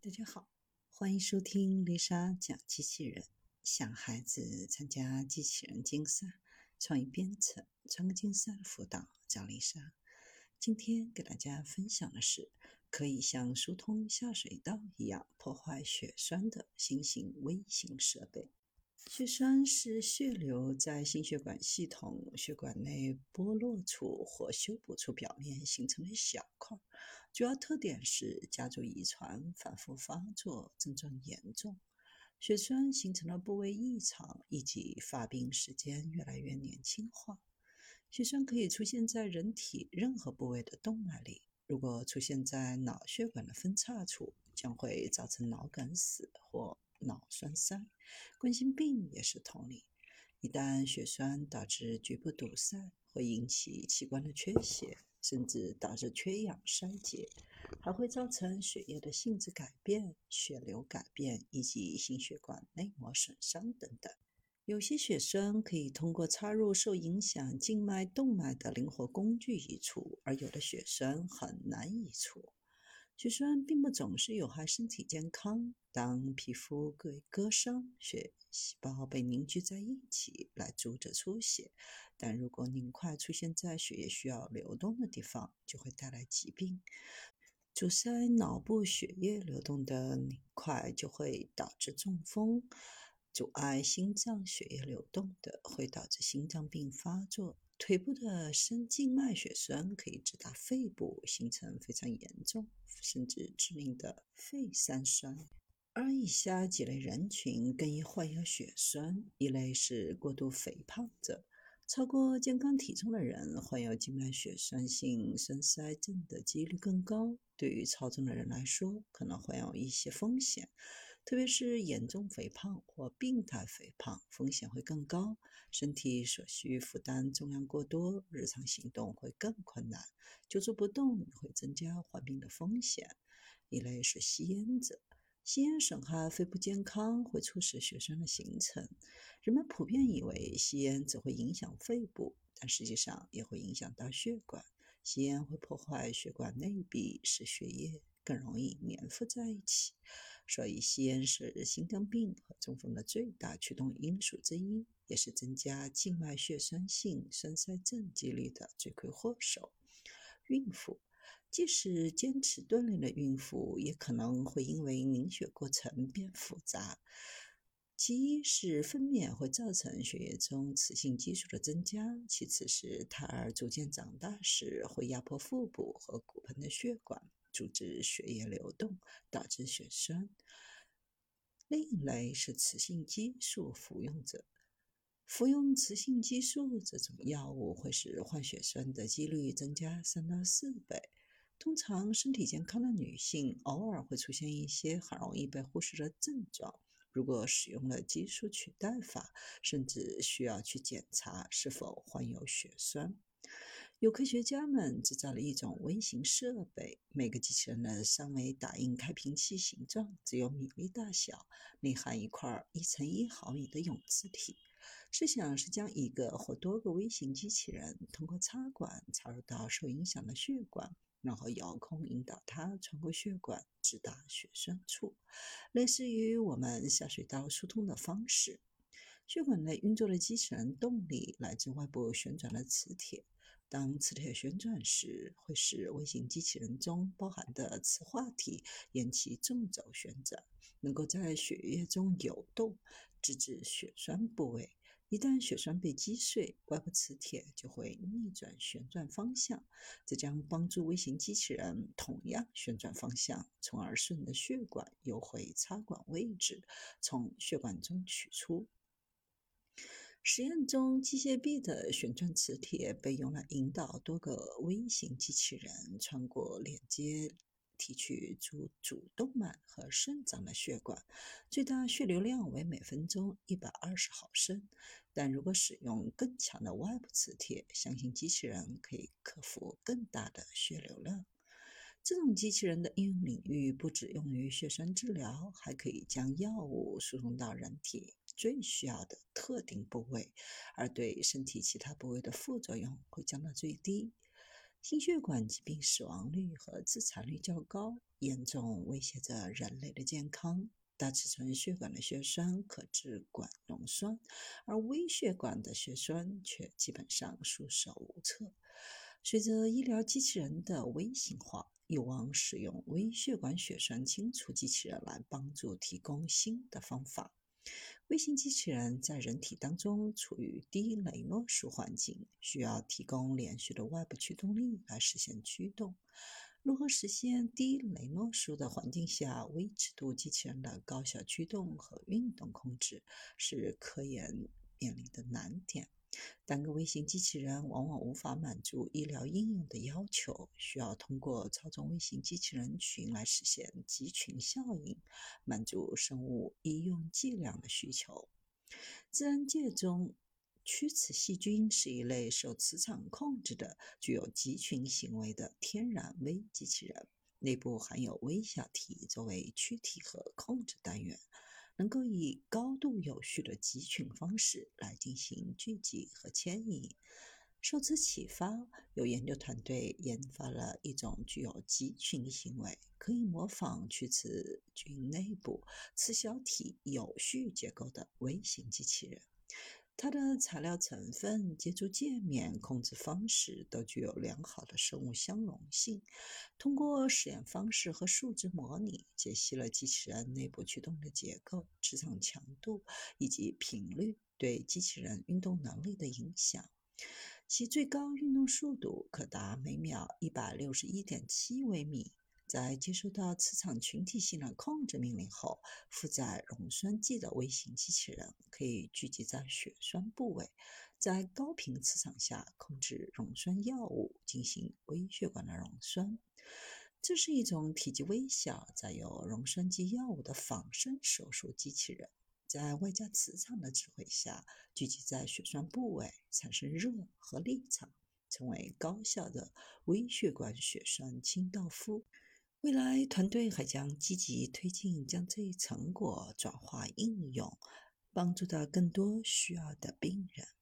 大家好，欢迎收听丽莎讲机器人。想孩子参加机器人竞赛、创意编程、创客竞赛的辅导，找丽莎。今天给大家分享的是，可以像疏通下水道一样破坏血栓的新型微型设备。血栓是血流在心血管系统血管内剥落处或修补处表面形成的小块，主要特点是家族遗传、反复发作、症状严重。血栓形成的部位异常以及发病时间越来越年轻化。血栓可以出现在人体任何部位的动脉里，如果出现在脑血管的分叉处，将会造成脑梗死或。脑栓塞，冠心病也是同理。一旦血栓导致局部堵塞，会引起器官的缺血，甚至导致缺氧衰竭，还会造成血液的性质改变、血流改变以及心血管内膜损伤等等。有些血栓可以通过插入受影响静脉动脉的灵活工具移除，而有的血栓很难移除。血栓并不总是有害身体健康。当皮肤被割伤，血细胞被凝聚在一起来阻止出血，但如果凝块出现在血液需要流动的地方，就会带来疾病。阻塞脑部血液流动的凝块就会导致中风。阻碍心脏血液流动的会导致心脏病发作。腿部的深静脉血栓可以直达肺部，形成非常严重甚至致命的肺三酸。而以下几类人群更易患有血栓：一类是过度肥胖者，超过健康体重的人患有静脉血栓性栓塞症的几率更高。对于超重的人来说，可能患有一些风险。特别是严重肥胖或病态肥胖，风险会更高，身体所需负担重量过多，日常行动会更困难，久坐不动会增加患病的风险。一类是吸烟者，吸烟损害肺部健康，会促使血栓的形成。人们普遍以为吸烟只会影响肺部，但实际上也会影响到血管。吸烟会破坏血管内壁，使血液更容易粘附在一起。所以，吸烟是心脏病和中风的最大驱动因素之一，也是增加静脉血栓性栓塞症几率的罪魁祸首。孕妇，即使坚持锻炼的孕妇，也可能会因为凝血过程变复杂。其一是分娩会造成血液中雌性激素的增加，其次是胎儿逐渐长大时会压迫腹部和骨盆的血管。阻止血液流动，导致血栓。另一类是雌性激素服用者，服用雌性激素这种药物会使患血栓的几率增加三到四倍。通常身体健康的女性偶尔会出现一些很容易被忽视的症状，如果使用了激素取代法，甚至需要去检查是否患有血栓。有科学家们制造了一种微型设备，每个机器人的三维打印开瓶器形状只有米粒大小，内含一块一乘一毫米的永磁体。设想是将一个或多个微型机器人通过插管插入到受影响的血管，然后遥控引导它穿过血管直达血栓处，类似于我们下水道疏通的方式。血管内运作的机器人动力来自外部旋转的磁铁。当磁铁旋转时，会使微型机器人中包含的磁化体沿其纵轴旋转，能够在血液中游动，直至血栓部位。一旦血栓被击碎，外部磁铁就会逆转旋转方向，这将帮助微型机器人同样旋转方向，从而顺着血管游回插管位置，从血管中取出。实验中，机械臂的旋转磁铁被用来引导多个微型机器人穿过连接提取主主动脉和肾脏的血管，最大血流量为每分钟一百二十毫升。但如果使用更强的外部磁铁，相信机器人可以克服更大的血流量。这种机器人的应用领域不只用于血栓治疗，还可以将药物输送到人体。最需要的特定部位，而对身体其他部位的副作用会降到最低。心血管疾病死亡率和自残率较高，严重威胁着人类的健康。大尺寸血管的血栓可致管溶栓，而微血管的血栓却基本上束手无策。随着医疗机器人的微型化，有望使用微血管血栓清除机器人来帮助提供新的方法。微型机器人在人体当中处于低雷诺数环境，需要提供连续的外部驱动力来实现驱动。如何实现低雷诺数的环境下微尺度机器人的高效驱动和运动控制，是科研面临的难点。单个微型机器人往往无法满足医疗应用的要求，需要通过操纵微型机器人群来实现集群效应，满足生物医用剂量的需求。自然界中。屈尺细菌是一类受磁场控制的、具有集群行为的天然微机器人，内部含有微小体作为躯体和控制单元，能够以高度有序的集群方式来进行聚集和迁移。受此启发，有研究团队研发了一种具有集群行为、可以模仿屈尺菌内部磁小体有序结构的微型机器人。它的材料成分、接触界面、控制方式都具有良好的生物相容性。通过实验方式和数值模拟，解析了机器人内部驱动的结构、磁场强度以及频率对机器人运动能力的影响。其最高运动速度可达每秒一百六十一点七微米。在接收到磁场群体性的控制命令后，负载溶栓剂的微型机器人可以聚集在血栓部位，在高频磁场下控制溶栓药物进行微血管的溶栓。这是一种体积微小、载有溶栓剂药物的仿生手术机器人，在外加磁场的指挥下聚集在血栓部位，产生热和力场，成为高效的微血管血栓清道夫。未来团队还将积极推进，将这一成果转化应用，帮助到更多需要的病人。